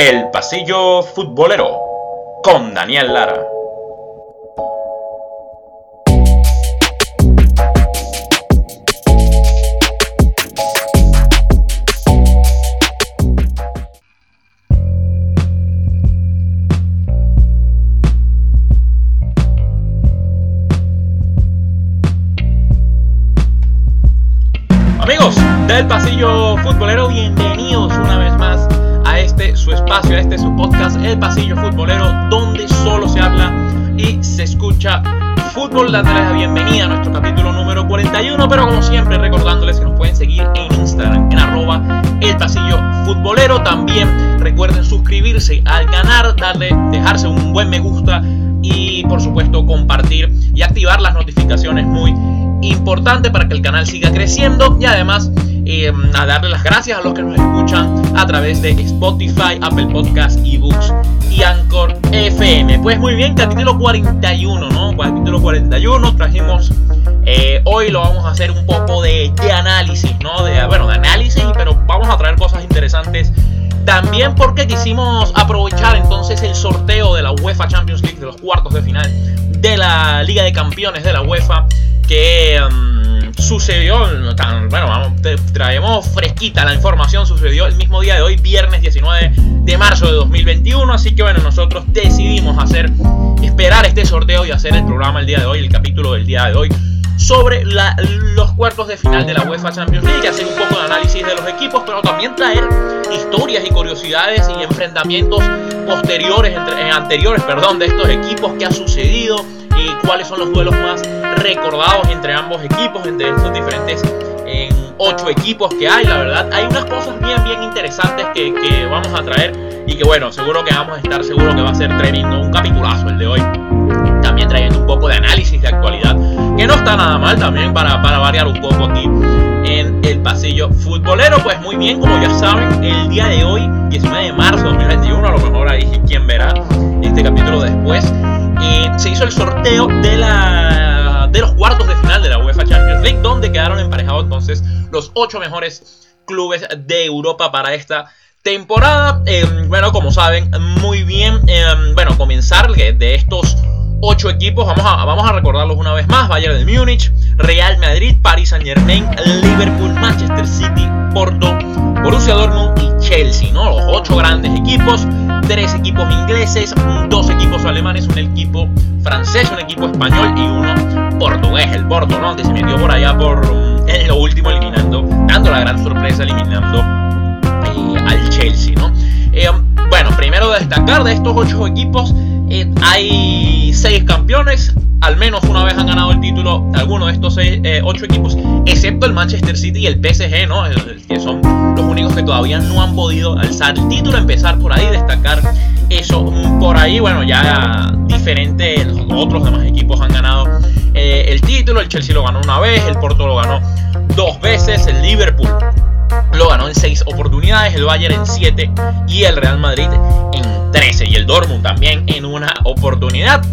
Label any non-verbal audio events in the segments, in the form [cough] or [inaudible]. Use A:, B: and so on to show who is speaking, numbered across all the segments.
A: El Pasillo Futbolero con Daniel Lara. Activar las notificaciones muy importante para que el canal siga creciendo y además eh, a darle las gracias a los que nos escuchan a través de Spotify, Apple Podcasts, eBooks y Anchor FM. Pues muy bien, capítulo 41, ¿no? Capítulo 41, trajimos eh, hoy lo vamos a hacer un poco de, de análisis, ¿no? De, bueno, de análisis, pero vamos a traer cosas interesantes también porque quisimos aprovechar entonces el sorteo de la UEFA Champions League de los cuartos de final de la Liga de Campeones de la UEFA que um, sucedió, tan, bueno, traemos fresquita la información, sucedió el mismo día de hoy, viernes 19 de marzo de 2021, así que bueno, nosotros decidimos hacer, esperar este sorteo y hacer el programa el día de hoy, el capítulo del día de hoy, sobre la, los cuartos de final de la UEFA Champions League, hacer un poco de análisis de los equipos, pero también traer historias y curiosidades y enfrentamientos posteriores, entre, eh, anteriores, perdón, de estos equipos que ha sucedido y cuáles son los duelos más recordados entre ambos equipos, entre estos diferentes en ocho equipos que hay, la verdad, hay unas cosas bien, bien interesantes que, que vamos a traer y que bueno, seguro que vamos a estar seguro que va a ser tremendo, un capitulazo el de hoy trayendo un poco de análisis de actualidad, que no está nada mal también para, para variar un poco aquí en el pasillo futbolero. Pues muy bien, como ya saben, el día de hoy, 19 de marzo de 2021, a lo mejor ahí quien verá este capítulo después, eh, se hizo el sorteo de, la, de los cuartos de final de la UEFA Champions League, donde quedaron emparejados entonces los ocho mejores clubes de Europa para esta temporada. Eh, bueno, como saben, muy bien, eh, bueno, comenzar de estos ocho equipos, vamos a, vamos a recordarlos una vez más, Bayern de Múnich, Real Madrid, Paris Saint Germain, Liverpool, Manchester City, Porto, Borussia Dortmund y Chelsea, ¿no? Los ocho grandes equipos, tres equipos ingleses, dos equipos alemanes, un equipo francés, un equipo español y uno portugués, el Porto, ¿no? Que se metió por allá por en lo último eliminando, dando la gran sorpresa eliminando eh, al Chelsea, ¿no? Eh, bueno, primero destacar de estos ocho equipos, eh, hay seis campeones, al menos una vez han ganado el título algunos de estos eh, ocho equipos, excepto el Manchester City y el PSG, ¿no? que son los únicos que todavía no han podido alzar el título, empezar por ahí, destacar eso por ahí, bueno, ya diferente, los otros demás equipos han ganado eh, el título, el Chelsea lo ganó una vez, el Porto lo ganó dos veces, el Liverpool lo ganó en 6 oportunidades, el Bayern en 7 y el Real Madrid en 13 y el Dortmund también en una oportunidad.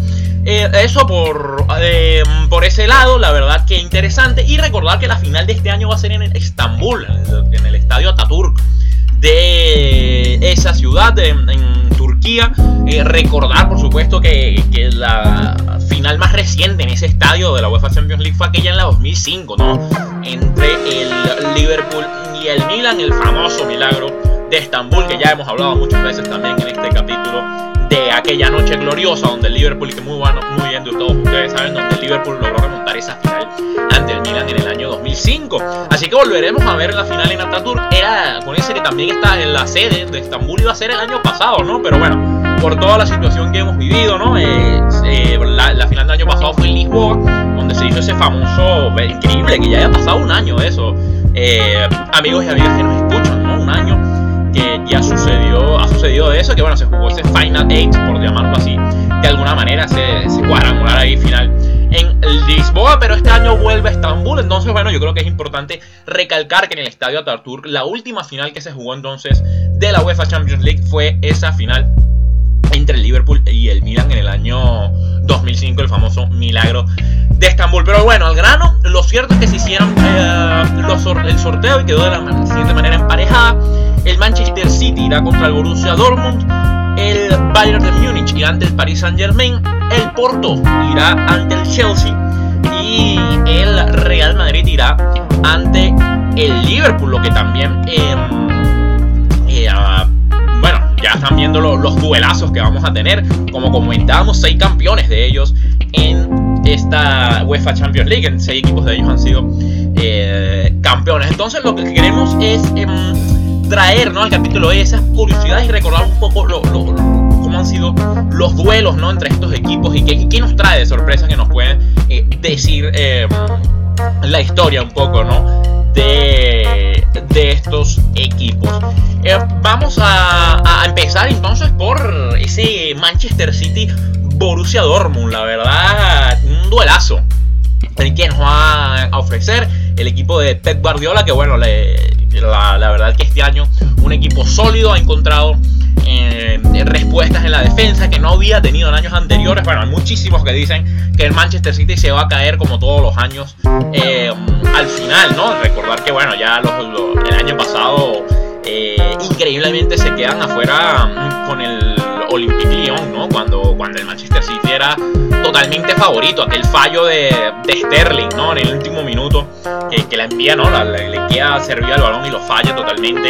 A: Eh, eso por, eh, por ese lado, la verdad que interesante. Y recordar que la final de este año va a ser en Estambul, en el estadio Ataturk de esa ciudad en Turquía. Eh, recordar, por supuesto, que, la final más reciente en ese estadio de la UEFA Champions League fue aquella en la 2005, ¿no? Entre el Liverpool y el Milan, el famoso milagro de Estambul, que ya hemos hablado muchas veces también en este capítulo de aquella noche gloriosa donde el Liverpool, que muy bueno, muy bien de todos ustedes saben, donde el Liverpool logró remontar esa final ante el Milan en el año 2005. Así que volveremos a ver la final en Ataturk. Era, acuérdense que también está en la sede de Estambul, iba a ser el año pasado, ¿no? Pero bueno, por toda la situación que hemos vivido, ¿no? Eh, eh, la, la, final del año pasado fue en Lisboa, donde se hizo ese famoso, increíble, que ya haya pasado un año de eso. Eh, amigos y amigas que nos escuchan, que ya sucedió, ha sucedido eso, que bueno, se jugó ese Final 8, por llamarlo así, de alguna manera, ese, ese cuadrangular ahí final en Lisboa, pero este año vuelve a Estambul, entonces bueno, yo creo que es importante recalcar que en el Estadio Ataturk, la última final que se jugó entonces de la UEFA Champions League fue esa final entre el Liverpool y el Milan en el año 2005, el famoso milagro de Estambul. Pero bueno, al grano, lo cierto es que se hicieron eh, los, el sorteo y quedó de la siguiente manera emparejada. El Manchester City irá contra el Borussia Dortmund, el Bayern de Múnich irá ante el Paris Saint Germain, el Porto irá ante el Chelsea y el Real Madrid irá ante el Liverpool, lo que también, em, eh, ah, bueno, ya están viendo los, duelazos que vamos a tener, como comentábamos, seis campeones de ellos en esta UEFA Champions League, en seis equipos de ellos han sido eh, campeones. Entonces lo que queremos es em, traer ¿no? al capítulo esas curiosidades y recordar un poco lo, cómo han sido los duelos ¿no? entre estos equipos y qué, nos trae de sorpresa que nos pueden eh, decir em, la historia un poco ¿no? de, de estos equipos. Eh, vamos a, a, empezar entonces por ese Manchester City Borussia Dortmund, la verdad, un duelazo el que nos va a ofrecer el equipo de Pep Guardiola, que bueno, la, la, verdad que este año un equipo sólido ha encontrado eh, respuestas en la defensa que no había tenido en años anteriores. Bueno, hay muchísimos que dicen que el Manchester City se va a caer como todos los años eh, al final, ¿no? Recordar que bueno, ya el año pasado eh, increíblemente se quedan afuera con el Olympique Lyon, ¿no? Cuando, cuando el Manchester City era totalmente favorito. Aquel fallo de, Sterling, ¿no? En el último minuto, que, la envía, ¿no? le, queda servir al balón y lo falla totalmente.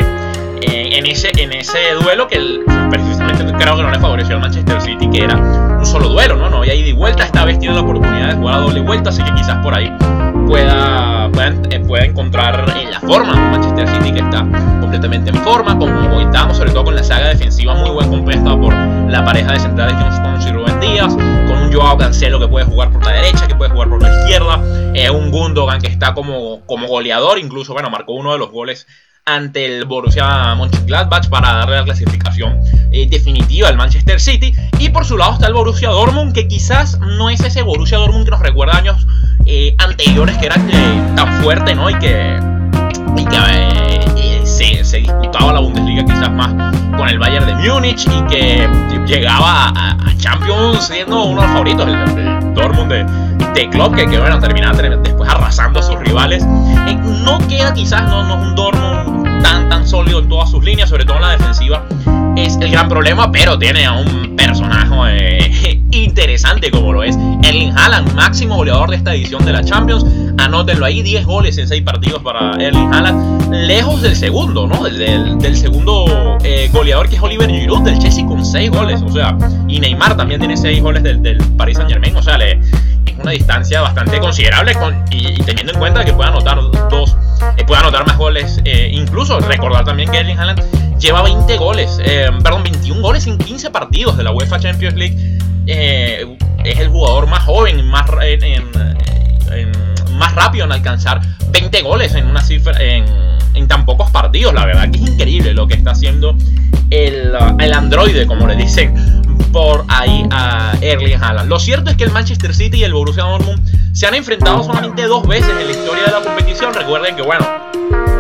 A: Eh, en, ese, en ese duelo que precisamente creo que no le favoreció al Manchester City, que era un solo duelo, ¿no? No había ida y vuelta. Esta vez tiene la oportunidad de jugar a doble vuelta, así que quizás por ahí pueda, eh, pueda, encontrar en la forma Manchester City que está completamente en forma, como comentábamos, sobre todo con la saga defensiva muy buen compuesta por la pareja de centrales John Stones y Rubén Díaz, con un Joao Cancelo que puede jugar por la derecha, que puede jugar por la izquierda, eh, un Gundogan que está como, como goleador, incluso, bueno, marcó uno de los goles ante el Borussia Mönchengladbach para darle la clasificación eh, definitiva al Manchester City. Y por su lado está el Borussia Dortmund, que quizás no es ese Borussia Dortmund que nos recuerda años eh, anteriores que era eh, tan fuerte, ¿no? Y que, y que se, disputaba la Bundesliga quizás más con el Bayern de Múnich y que llegaba a, Champions siendo uno de los favoritos, el, Dortmund de, de Klopp, que, que bueno, terminaba después arrasando a sus rivales. no queda quizás, no, no un Dortmund sus líneas, sobre todo en la defensiva es el gran problema, pero tiene a un personaje eh, [laughs] interesante como lo es Erling Haaland, máximo goleador de esta edición de la Champions. Anótenlo ahí, 10 goles en 6 partidos para Erling Haaland, lejos del segundo, ¿no? Del, del segundo eh, goleador que es Oliver Giroud del Chelsea con 6 goles, o sea, y Neymar también tiene 6 goles del, del Paris Saint Germain, o sea, le, una distancia bastante considerable con, y, teniendo en cuenta que puede anotar dos, eh, anotar más goles, incluso recordar también que Erling Haaland lleva 20 goles, eh, perdón, 21 goles en 15 partidos de la UEFA Champions League. Eh, es el jugador más joven, más, más rápido en alcanzar 20 goles en una cifra en, tan pocos partidos. La verdad que es increíble lo que está haciendo el, el androide, como le dicen por ahí a Erling Haaland. Lo cierto es que el Manchester City y el Borussia Dortmund se han enfrentado solamente dos veces en la historia de la competición. Recuerden que, bueno,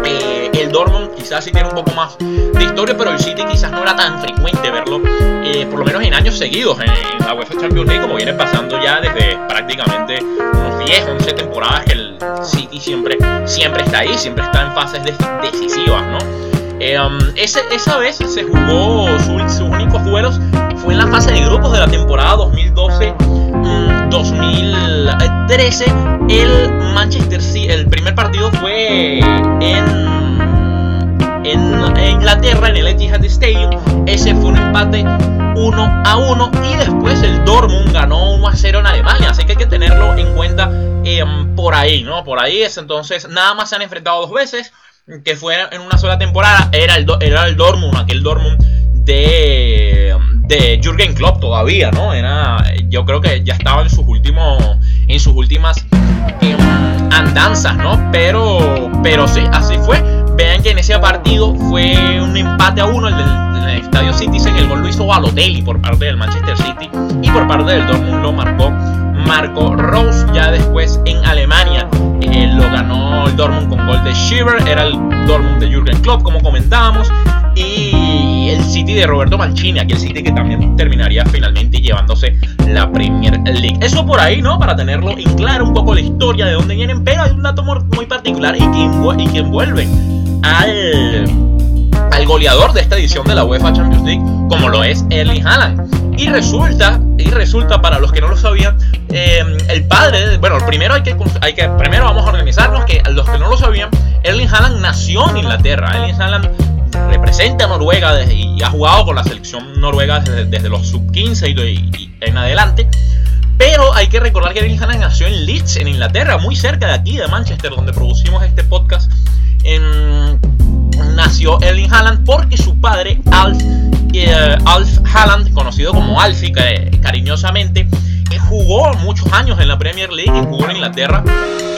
A: eh, el Dortmund quizás sí tiene un poco más de historia, pero el City quizás no era tan frecuente verlo, eh, por lo menos en años seguidos en, la UEFA Champions League, como viene pasando ya desde prácticamente unos 10, 11 temporadas que el City siempre, siempre está ahí, siempre está en fases decisivas, ¿no? Eh, um, esa vez se jugó sus únicos duelos fue en la fase de grupos de la temporada 2012-2013. Mm, el Manchester City, el primer partido fue en, en Inglaterra, en el Etihad Stadium. Ese fue un empate 1 a 1 y después el Dortmund ganó 1 a 0 en Alemania. Así que hay que tenerlo en cuenta em, por ahí, ¿no? Por ahí es entonces, nada más se han enfrentado dos veces que fue en una sola temporada, era el, era el Dortmund, aquel Dortmund de, de Jürgen Klopp todavía, ¿no? Era, yo creo que ya estaba en sus últimos, en sus últimas em, andanzas, ¿no? Pero, pero sí, así fue. Vean que en ese partido fue un empate a uno el del, Estadio Citizen. El gol lo hizo Balotelli por parte del Manchester City y por parte del Dortmund lo marcó Marco Rose. Ya después en Alemania eh, lo ganó el Dortmund con gol de Shiver. Era el Dortmund de Jürgen Klopp, como comentábamos. Y el City de Roberto Mancini, aquel City que también terminaría finalmente llevándose la Premier League. Eso por ahí, ¿no? Para tenerlo en claro un poco la historia de dónde vienen. Pero hay un dato muy particular y que, y al al goleador de esta edición de la UEFA Champions League, como lo es Erling Haaland. Y resulta, y resulta para los que no lo sabían, eh, el padre, bueno, primero hay que, hay que, primero vamos a organizarnos que los que no lo sabían, Erling Haaland nació en Inglaterra. Erling Haaland representa a Noruega y ha jugado con la selección noruega desde, los sub 15 y, en adelante. Pero hay que recordar que Erling Haaland nació en Leeds, en Inglaterra, muy cerca de aquí, de Manchester, donde producimos este podcast. Nació Erling Haaland porque su padre, Alf, eh, Alf Haaland, conocido como Alfie cariñosamente, eh, jugó muchos años en la Premier League jugó en Inglaterra.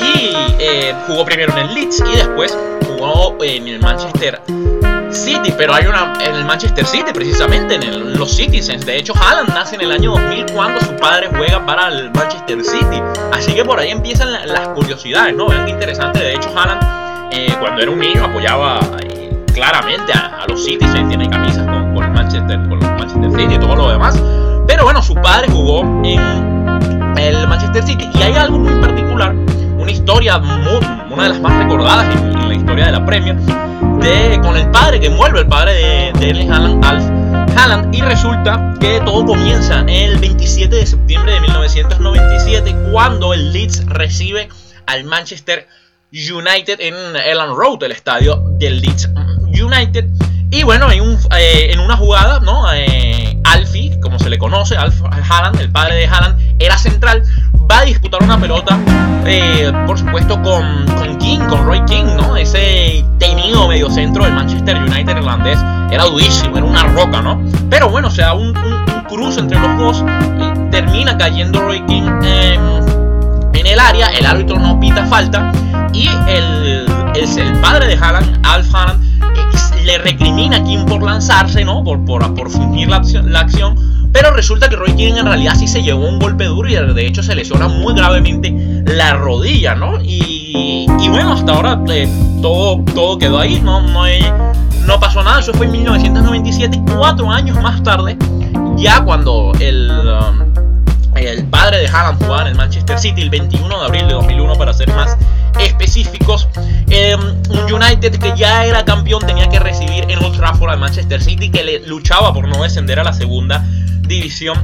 A: Y eh, jugó primero en el Leeds y después jugó en el Manchester City, pero hay una en el Manchester City precisamente, en, los Citizens. De hecho, Haaland nace en el año 2000 cuando su padre juega para el Manchester City. Así que por ahí empiezan las curiosidades, ¿no? Vean qué interesante. De hecho, Haaland eh, cuando era un niño apoyaba eh, claramente a, los Citizens, tiene camisas con, el Manchester, con el Manchester City y todo lo demás. Pero bueno, su padre jugó en el Manchester City y hay algo muy particular, una historia, una de las más recordadas en la historia de la Premier con el padre que envuelve el padre de, de Haaland, Alf Haaland, y resulta que todo comienza el 27 de septiembre de 1997 cuando el Leeds recibe al Manchester United en Elland Road, el estadio del Leeds United. Y bueno, un, eh, en una jugada, ¿no? Eh, Alfie, como se le conoce, Alf Haaland, el padre de Haaland, era central, va a disputar una pelota, eh, por supuesto, con, King, con Roy King, ¿no? Ese tenido medio centro del Manchester United irlandés era durísimo, era una roca, ¿no? Pero bueno, sea, un, un, cruce entre los dos y termina cayendo Roy King en el área, el árbitro no pita falta y el, el, el padre de Haaland, Alf Haaland, eh, recrimina a King por lanzarse, ¿no? Por, por, por fingir la acción, la acción pero resulta que Roy King en realidad sí se llevó un golpe duro y de hecho se lesiona muy gravemente la rodilla, ¿no? Y, bueno, hasta ahora eh, todo, todo quedó ahí, no, no, no pasó nada. Eso fue en 1997, cuatro años más tarde, ya cuando el, um, el padre de Haaland jugaba en el Manchester City el 21 de abril de 2001 para ser más específicos. Em, un United que ya era campeón tenía que recibir en Old Trafford al Manchester City que le luchaba por no descender a la segunda división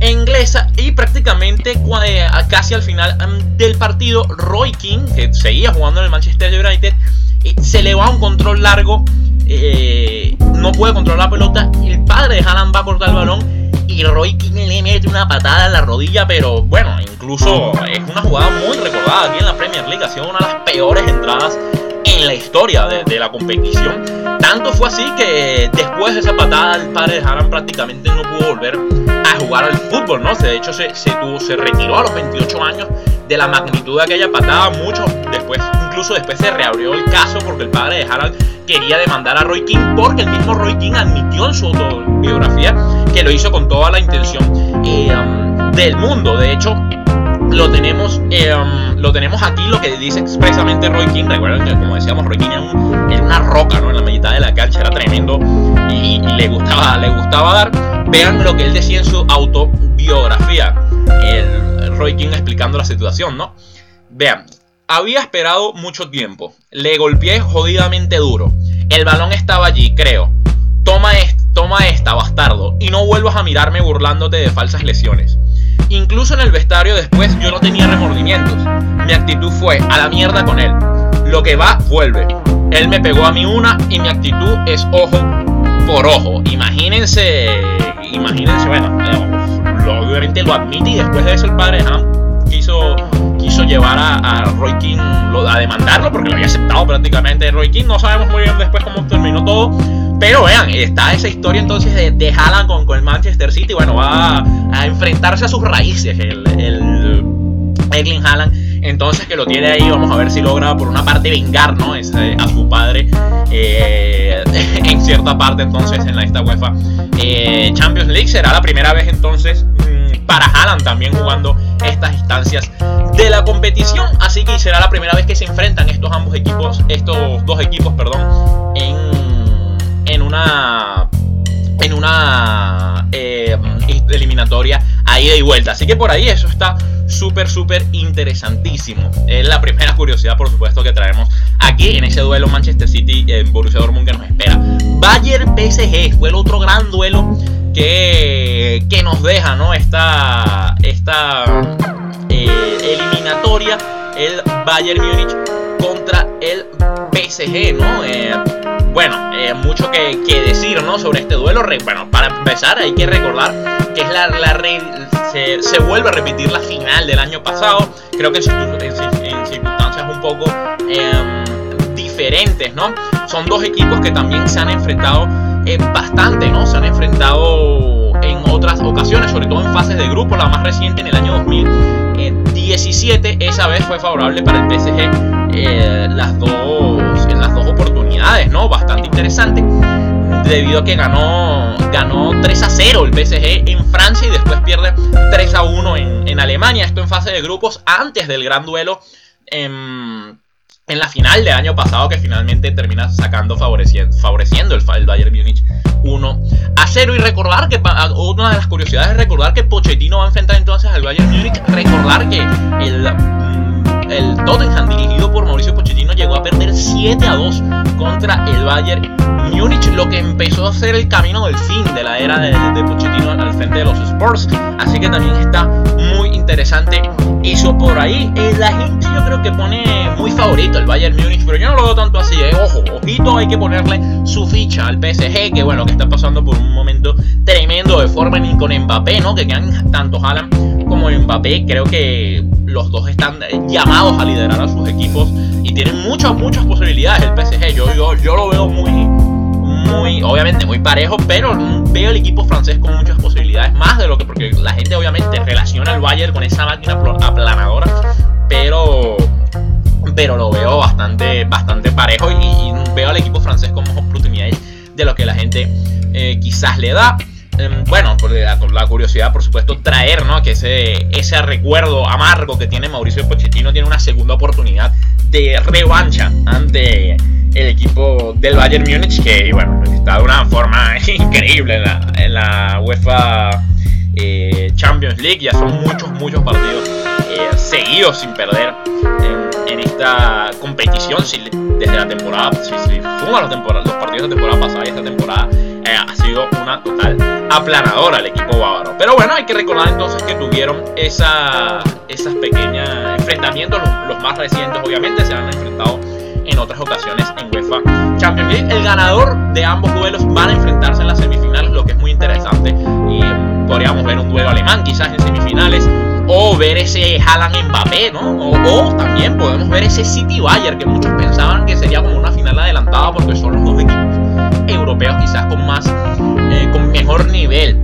A: inglesa y prácticamente eh, casi al final mm, del partido Roy King, que seguía jugando en el Manchester United, eh, se le va un control largo, eh, no puede controlar la pelota, el padre de Haaland va a cortar el balón y Roy King le mete una patada en la rodilla, pero bueno, incluso es una jugada muy recordada aquí en la Premier League, ha sido una de las peores entradas en la historia de, la competición. Tanto fue así que después de esa patada el padre de Haran prácticamente no pudo volver a jugar al fútbol, ¿no? De hecho se, se, retiró a los 28 años de la magnitud de aquella patada, mucho después, incluso después se reabrió el caso porque el padre de Harald quería demandar a Roy King porque el mismo Roy King admitió en su autobiografía que lo hizo con toda la intención eh, um, del mundo. De hecho, lo tenemos, eh, um, lo tenemos aquí, lo que dice expresamente Roy King. Recuerden que, como decíamos, Roy King era, una roca ¿no? en la mitad de la cancha, era tremendo y, le, gustaba, le gustaba dar. Vean lo que él decía en su autobiografía, el Roy King explicando la situación, ¿no? Vean, había esperado mucho tiempo, le golpeé jodidamente duro. El balón estaba allí, creo. Toma, toma esta, bastardo, y no vuelvas a mirarme burlándote de falsas lesiones. Incluso en el vestuario después yo no tenía remordimientos. Mi actitud fue a la mierda con él. Lo que va, vuelve. Él me pegó a mí una y mi actitud es ojo por ojo. Imagínense, imagínense, bueno, eh, obviamente lo admite y después de eso el padre quiso, quiso llevar a, Roy King a demandarlo porque lo había aceptado prácticamente Roy King. No sabemos muy bien después cómo terminó todo pero vean, está esa historia entonces de, de Haaland con, con, el Manchester City. Bueno, va a, enfrentarse a sus raíces el, el Erling Haaland. Entonces que lo tiene ahí, vamos a ver si logra por una parte vengar ¿no? a su padre eh, [laughs] en cierta parte entonces en la esta UEFA eh, Champions League. Será la primera vez entonces mm, para Haaland también jugando estas instancias de la competición. Así que será la primera vez que se enfrentan estos ambos equipos, estos dos equipos, perdón, en en una en una eh, eliminatoria a ida y vuelta. Así que por ahí eso está súper, súper interesantísimo. Es la primera curiosidad, por supuesto, que traemos aquí en ese duelo Manchester City en Borussia Dortmund que nos espera Bayern PSG fue el otro gran duelo que, que nos deja ¿no? esta, esta eh, eliminatoria. El Bayern Múnich contra el PSG, ¿no? Eh, bueno, eh, mucho que, decir, ¿no? Sobre este duelo. Bueno, para empezar hay que recordar que es la, la se, se, vuelve a repetir la final del año pasado. Creo que en, circunstancias un poco em, diferentes, ¿no? Son dos equipos que también se han enfrentado eh, bastante, ¿no? Se han enfrentado en otras ocasiones, sobre todo en fases de grupo, la más reciente en el año 2017, esa vez fue favorable para el PSG eh, las dos, en las dos oportunidades, Bastante interesante, debido a que ganó, ganó 3 a 0 el PSG en Francia y después pierde 3 a 1 en, en Alemania, esto en fase de grupos antes del gran duelo. En, en la final del año pasado que finalmente termina sacando favoreciendo, favoreciendo el, el, Bayern Múnich 1 a 0 y recordar que una de las curiosidades es recordar que Pochettino va a enfrentar entonces al Bayern Múnich. Recordar que el, el Tottenham dirigido por Mauricio Pochettino llegó a perder 7 a 2 contra el Bayern Múnich lo que empezó a ser el camino del fin de la era de, de Pochettino al frente de los Spurs así que también está muy interesante eso por ahí eh, la gente yo creo que pone muy favorito el Bayern Múnich, pero yo no lo veo tanto así. ¿eh? Ojo, ojito, hay que ponerle su ficha al PSG, que bueno, que está pasando por un momento tremendo de forma ni con Mbappé, ¿no? Que quedan tanto Haaland como Mbappé. Creo que los dos están llamados a liderar a sus equipos y tienen muchas, muchas posibilidades el PSG. Yo, yo, yo lo veo muy, muy, obviamente muy parejo, pero veo el equipo francés con muchas posibilidades, más de lo que, porque la gente obviamente relaciona al Bayern con esa máquina aplanadora, pero pero lo veo bastante, bastante parejo y, veo al equipo francés con más oportunidades de lo que la gente eh, quizás le da. Em, bueno, por la, la, curiosidad, por supuesto, traer ¿no? que ese, ese recuerdo amargo que tiene Mauricio Pochettino tiene una segunda oportunidad de revancha ante el equipo del Bayern Múnich, que bueno, está de una forma [laughs] increíble en la, en la UEFA eh, Champions League. Ya son muchos, muchos partidos eh, seguidos sin perder en, esta competición. desde la temporada, si se suma los, los partidos de la temporada pasada y esta temporada, eh, ha sido una total aplanadora el equipo bávaro. Pero bueno, hay que recordar entonces que tuvieron esa, esas pequeñas enfrentamientos, los, más recientes obviamente, se han enfrentado en otras ocasiones en UEFA Champions League. El ganador de ambos duelos van a enfrentarse en las semifinales, lo que es muy interesante. Y podríamos ver un duelo alemán quizás en semifinales o ver ese Haaland Mbappé, ¿no? O, también podemos ver ese City Bayern que muchos pensaban que sería como una final adelantada porque son los dos equipos europeos quizás con más, eh, con mejor nivel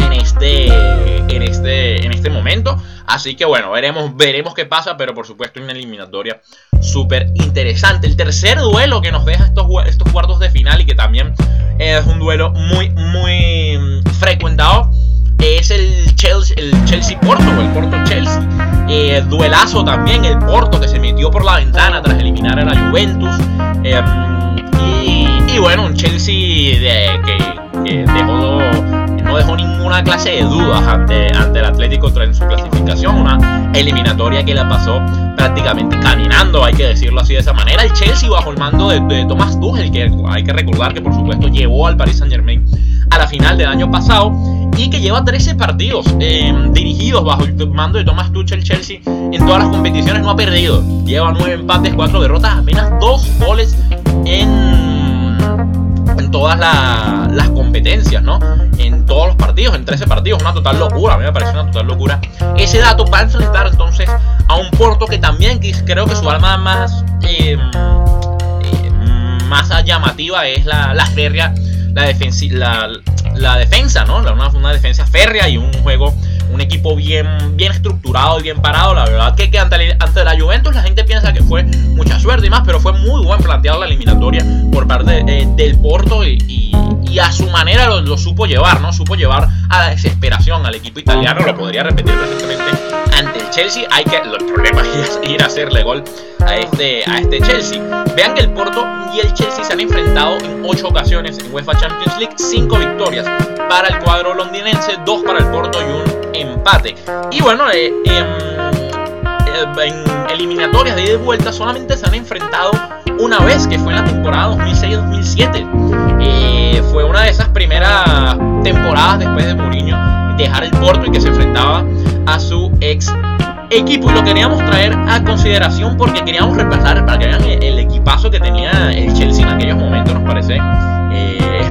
A: en este, en este, en este momento. Así que bueno, veremos, veremos qué pasa, pero por supuesto una eliminatoria súper interesante. El tercer duelo que nos deja estos, estos cuartos de final y que también es un duelo muy, muy frecuentado es el Chelsea, el Chelsea Porto el Porto Chelsea. Eh, duelazo también, el Porto que se metió por la ventana tras eliminar a la Juventus. Em, y, bueno, un Chelsea que, no dejó ninguna clase de dudas ante, ante el Atlético en su clasificación. Una eliminatoria que la pasó prácticamente caminando, hay que decirlo así de esa manera. El Chelsea bajo el mando de, de Thomas Tuchel, que hay que recordar que por supuesto llevó al Paris Saint Germain a la final del año pasado y que lleva 13 partidos em, dirigidos bajo el mando de Thomas Tuchel Chelsea en todas las competiciones no ha perdido lleva 9 empates 4 derrotas apenas 2 goles en, en todas las competencias no en todos los partidos en 13 partidos una total locura a mí me parece una total locura ese dato va a enfrentar entonces a un Porto que también creo que su arma más em, más llamativa es la, la férrea la, la, la defensa, ¿no? Una, una, defensa férrea y un juego, un equipo bien, bien estructurado y bien parado. La verdad que, que ante, ante, la Juventus la gente piensa que fue mucha suerte y más, pero fue muy buen planteado la eliminatoria por parte eh, del Porto y, y, a su manera lo, lo, supo llevar, ¿no? Supo llevar a la desesperación al equipo italiano, lo podría repetir recientemente ante el Chelsea. Hay que, el problema [laughs] es ir a hacerle gol a este, a este Chelsea. Vean que el Porto y el Chelsea se han enfrentado en 8 ocasiones en UEFA Champions League, 5 victorias para el cuadro londinense, 2 para el Porto y un empate. Y bueno, eh, em, eh, en eliminatorias de ida y vuelta solamente se han enfrentado una vez, que fue en la temporada 2006-2007. Eh, fue una de esas primeras temporadas después de Mourinho dejar el Porto y que se enfrentaba a su ex equipo. Y lo queríamos traer a consideración porque queríamos repasar para que vean el, equipazo que tenía el Chelsea en aquellos momentos. Nos parece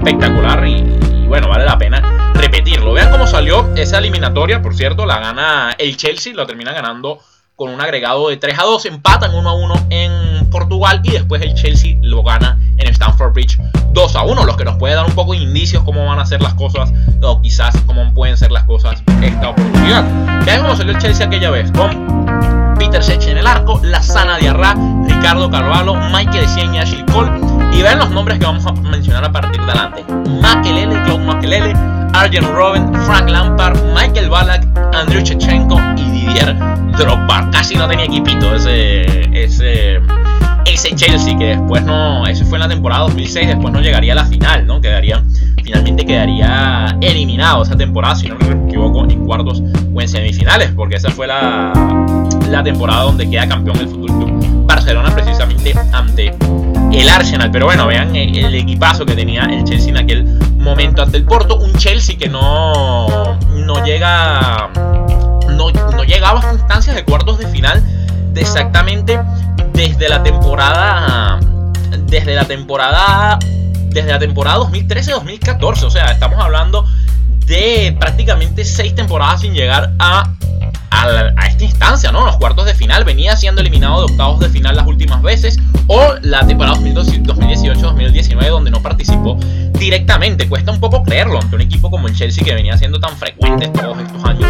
A: espectacular y, bueno, vale la pena repetirlo. Vean cómo salió esa eliminatoria, por cierto, la gana el Chelsea, lo termina ganando con un agregado de 3 a 2, empatan 1 a 1 en Portugal y después el Chelsea lo gana en Stamford Bridge 2 a 1, lo que nos puede dar un poco de indicios cómo van a ser las cosas o quizás cómo pueden ser las cosas esta oportunidad. Vean cómo salió el Chelsea aquella vez con Peter Sech en el arco, Lazana Diarra, Ricardo Carvalho, Michael Essien y Ashley Cole. Y vean los nombres que vamos a mencionar a partir de adelante. Makelele, Claude Makelele, Arjen Robben, Frank Lampard, Michael Ballack, Andrew Chechenko y Didier Drogba. Casi no tenía equipito ese, ese, ese Chelsea que después no, ese fue en la temporada 2006, después no llegaría a la final, ¿no? Quedaría, finalmente quedaría eliminado esa temporada, si no me equivoco, en cuartos o en semifinales, porque esa fue la, la temporada donde queda campeón el Fútbol Club Barcelona precisamente ante el Arsenal. Pero bueno, vean el equipazo que tenía el Chelsea en aquel momento ante el Porto. Un Chelsea que no, no llega. No, no llegaba a instancias de cuartos de final de exactamente desde la temporada. Desde la temporada. Desde la temporada 2013-2014. O sea, estamos hablando de prácticamente seis temporadas sin llegar a a, esta instancia, ¿no? Los cuartos de final. Venía siendo eliminado de octavos de final las últimas veces. O la temporada 2018-2019 donde no participó directamente. Cuesta un poco creerlo ante un equipo como el Chelsea que venía siendo tan frecuente todos estos años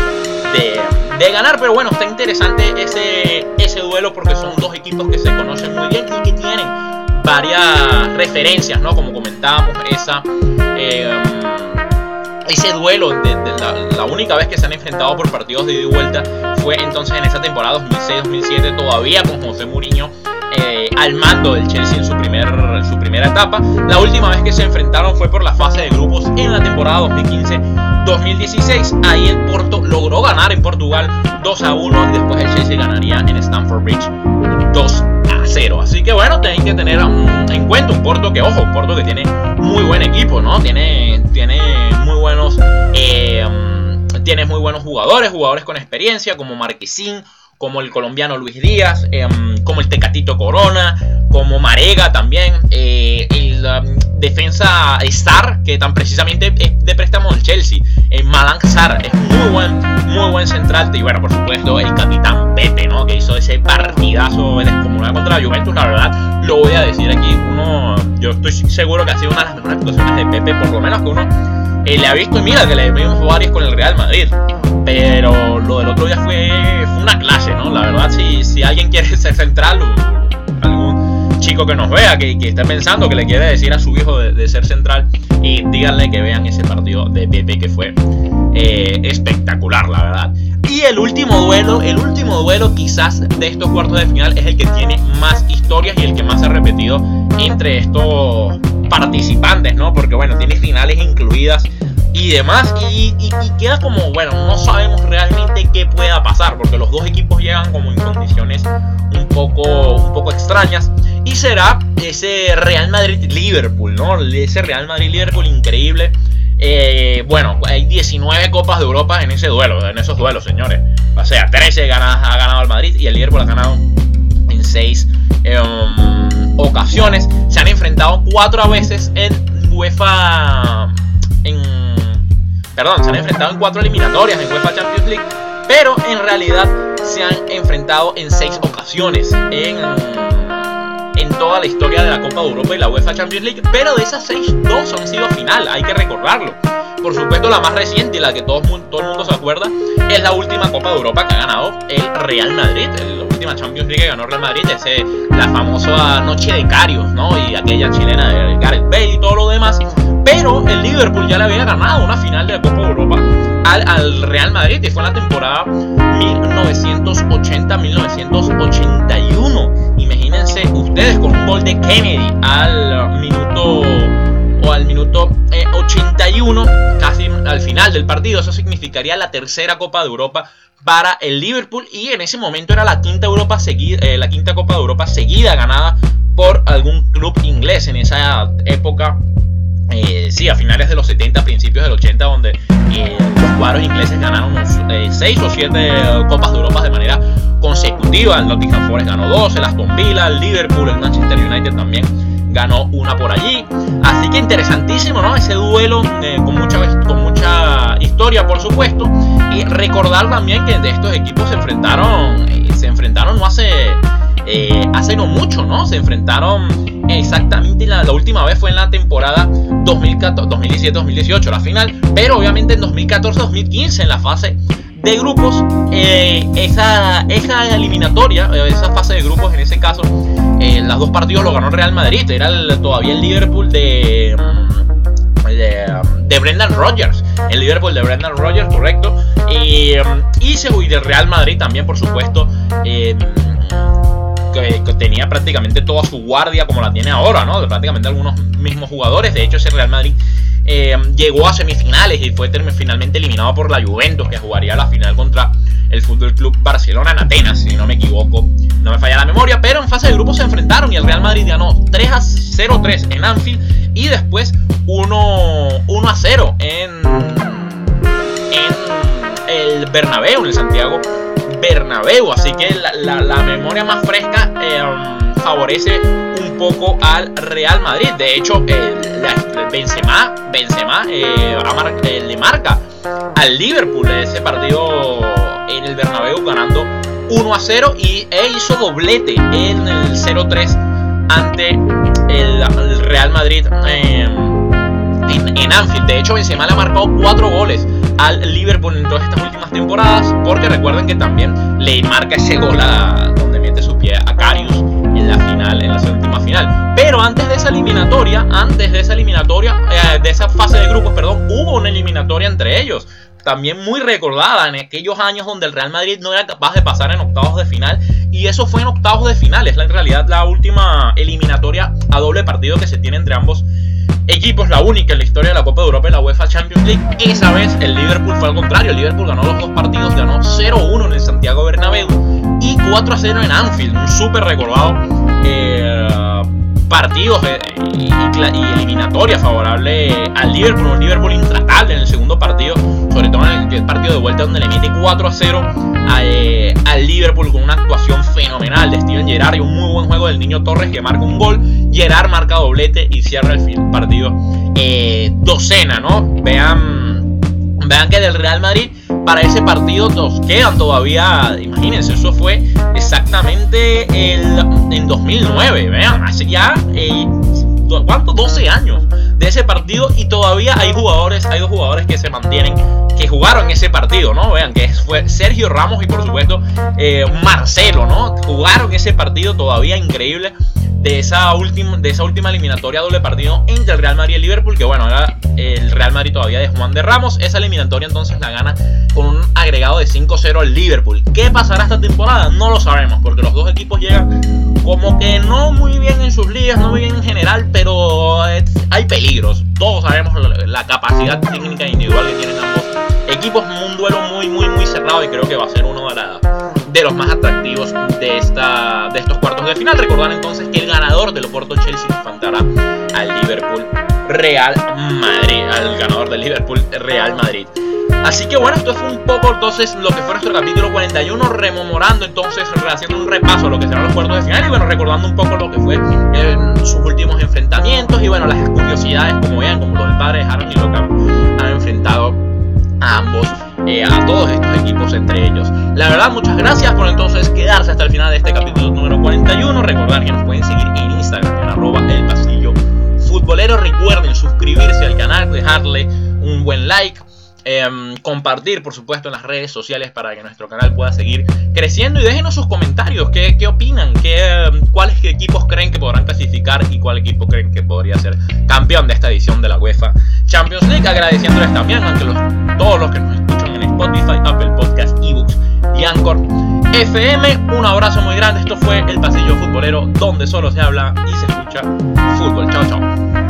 A: de, ganar. Pero bueno, está interesante ese, duelo porque son dos equipos que se conocen muy bien y que tienen varias referencias, ¿no? Como comentábamos, esa... Eh, ese duelo de, la, única vez que se han enfrentado por partidos de ida y vuelta fue entonces en esa temporada 2006-2007 todavía con José Mourinho eh, al mando del Chelsea en su, primer, su primera etapa. La última vez que se enfrentaron fue por la fase de grupos en la temporada 2015-2016. Ahí el Porto logró ganar en Portugal 2 a 1 y después el Chelsea ganaría en Stamford Bridge 2 a 0. Así que bueno, tienen que tener en cuenta un Porto que, ojo, un Porto que tiene muy buen equipo, ¿no? Tiene, tiene muy buenos... Eh, tiene muy buenos jugadores, jugadores con experiencia como Marquesín, como el colombiano Luis Díaz, em, como el Tecatito Corona, como Marega también, eh, el um, defensa Star, que tan precisamente es de préstamo del Chelsea, en Malang Sar, es muy buen, muy buen central, y bueno, por supuesto, el capitán Pepe, ¿no? Que hizo ese partidazo descomunal contra la Juventus, la verdad, lo voy a decir aquí, uno, yo estoy seguro que ha sido una de las mejores actuaciones de Pepe, por lo menos que uno eh, le ha visto, y mira, que le vimos varios con el Real Madrid. Pero lo del otro día fue, una clase, ¿no? La verdad, si, si alguien quiere [laughs] ser central o algún chico que nos vea, que, que esté pensando que le quiere decir a su hijo de, ser central, y díganle que vean ese partido de Pepe que fue eh, espectacular, la verdad. Y el último duelo, el último duelo quizás de estos cuartos de final es el que tiene más historias y el que más se ha repetido entre estos participantes, ¿no? Porque bueno, tiene finales incluidas y demás. Y, queda como, bueno, no sabemos realmente qué pueda pasar, porque los dos equipos llegan como en condiciones un poco, un poco extrañas. Y será ese Real Madrid-Liverpool, ¿no? Ese Real Madrid-Liverpool increíble. Eh, bueno, hay 19 Copas de Europa en ese duelo, en esos duelos, señores. O sea, 13 ha ganado el Madrid y el Liverpool ha ganado en 6 em, ocasiones. Se han enfrentado 4 veces en UEFA. En perdón, se han enfrentado en cuatro eliminatorias en UEFA Champions League, pero en realidad se han enfrentado en seis ocasiones en, en toda la historia de la Copa de Europa y la UEFA Champions League, pero de esas seis, dos han sido final, hay que recordarlo. Por supuesto, la más reciente y la que todo, todo el mundo se acuerda es la última Copa de Europa que ha ganado el Real Madrid. Última Champions League que ganó el Real Madrid es la famosa Noche de Carios, ¿no? Y aquella chilena de Gareth Bale y todo lo demás. Pero el Liverpool ya le había ganado una final de la Copa de Europa al, al Real Madrid y fue en la temporada 1980-1981. Imagínense ustedes con un gol de Kennedy al minuto o al minuto 81, eh, casi al final del partido. Eso significaría la tercera Copa de Europa para el Liverpool y en ese momento era la quinta, Europa seguida, eh, la quinta Copa de Europa seguida ganada por algún club inglés en esa época. Eh, sí, a finales de los 70, principios del 80, donde eh, los cuadros ingleses ganaron 6 o 7 Copas de Europa de manera consecutiva. El Nottingham Forest ganó 2, el Aston Villa, el Liverpool, el Manchester United también ganó una por allí. Así que interesantísimo, ¿no? Ese duelo con, mucha, con mucha historia, por supuesto. Y recordar también que de estos equipos se enfrentaron, se enfrentaron no hace eh, hace no mucho, ¿no? Se enfrentaron exactamente, la, última vez fue en la temporada 2017-2018, la final, pero obviamente en 2014-2015 en la fase de grupos, eh, esa, esa eliminatoria, eh, esa fase de grupos en ese caso, en los dos partidos lo ganó Real Madrid, era todavía el Liverpool de, de, Brendan Rodgers, el Liverpool de Brendan Rodgers, correcto, y, y, y del Real Madrid también, por supuesto que, tenía prácticamente toda su guardia como la tiene ahora, ¿no? Prácticamente algunos mismos jugadores. De hecho, ese Real Madrid eh, llegó a semifinales y fue finalmente eliminado por la Juventus, que jugaría la final contra el Fútbol Club Barcelona en Atenas, si no me equivoco, no me falla la memoria. Pero en fase de grupo se enfrentaron y el Real Madrid ganó 3 a 0-3 en Anfield y después 1, 1 a 0 en, en el Bernabéu, en el Santiago Bernabéu. Así que la, memoria más fresca em, favorece un poco al Real Madrid. De hecho, Benzema, Benzema eh, le marca al Liverpool ese partido en el Bernabéu ganando 1 a 0 y e hizo doblete en el 0-3 ante el, Real Madrid em, en, en, Anfield. De hecho, Benzema le ha marcado 4 goles al Liverpool en todas estas últimas temporadas, porque recuerden que también le marca ese gol a donde mete su pie a Carius en la final, en la última final. Pero antes de esa eliminatoria, antes de esa eliminatoria, eh, de esa fase de grupos, perdón, hubo una eliminatoria entre ellos. También muy recordada en aquellos años donde el Real Madrid no era capaz de pasar en octavos de final. Y eso fue en octavos de final. Es en realidad la última eliminatoria a doble partido que se tiene entre ambos equipos, la única en la historia de la Copa de Europa y la UEFA Champions League. Esa vez el Liverpool fue al contrario. El Liverpool ganó los dos partidos, ganó 0-1 en el Santiago Bernabéu y 4-0 en Anfield. Un súper recordado eh, partido y, eliminatoria favorable al Liverpool. Un Liverpool intratable en el segundo partido, sobre todo en el, partido de vuelta donde le mete 4-0 eh, al Liverpool con una actuación fenomenal de Steven Gerrard y un muy buen juego del niño Torres que marca un gol. Gerrard marca doblete y cierra el partido eh, docena, ¿no? Vean, vean que del Real Madrid para ese partido nos quedan todavía, imagínense, eso fue exactamente el, en 2009, vean, hace ya, eh, ¿cuánto? 12 años de ese partido y todavía hay jugadores, hay dos jugadores que se mantienen, que jugaron ese partido, ¿no? Vean que fue Sergio Ramos y por supuesto eh, Marcelo, ¿no? Jugaron ese partido todavía increíble de esa última, de esa última eliminatoria doble partido entre el Real Madrid y el Liverpool, que bueno, era el Real Madrid todavía de Juan de Ramos. Esa eliminatoria entonces la gana con un agregado de 5-0 al Liverpool. ¿Qué pasará esta temporada? No lo sabemos, porque los dos equipos llegan como que no muy bien en sus ligas, no muy bien en general, pero hay peligros. Todos sabemos la, capacidad técnica individual que tienen ambos equipos. Un duelo muy, muy, muy cerrado y creo que va a ser uno de la de los más atractivos de, esta, de estos cuartos de final. Recordar entonces que el ganador del Oporto Chelsea enfrentará al Liverpool Real Madrid, al ganador del Liverpool Real Madrid. Así que bueno, esto fue un poco entonces lo que fue nuestro capítulo 41, rememorando entonces, haciendo un repaso a lo que serán los cuartos de final y bueno, recordando un poco lo que fue en sus últimos enfrentamientos y bueno, las curiosidades como vean, como lo del padre de Harold y lo que han enfrentado a ambos eh, a todos estos equipos entre ellos. La verdad, muchas gracias por entonces quedarse hasta el final de este capítulo número 41. Recordar que nos pueden seguir en Instagram en arroba el pasillo futbolero. Recuerden suscribirse al canal, dejarle un buen like. Em, compartir por supuesto en las redes sociales para que nuestro canal pueda seguir creciendo y déjenos sus comentarios, qué, qué opinan, qué, em, cuáles equipos creen que podrán clasificar y cuál equipo creen que podría ser campeón de esta edición de la UEFA Champions League, agradeciéndoles también a todos los que nos Spotify, Apple Podcast, eBooks y Anchor FM. Un abrazo muy grande. Esto fue El Pasillo Futbolero, donde solo se habla y se escucha fútbol. Chao, chao.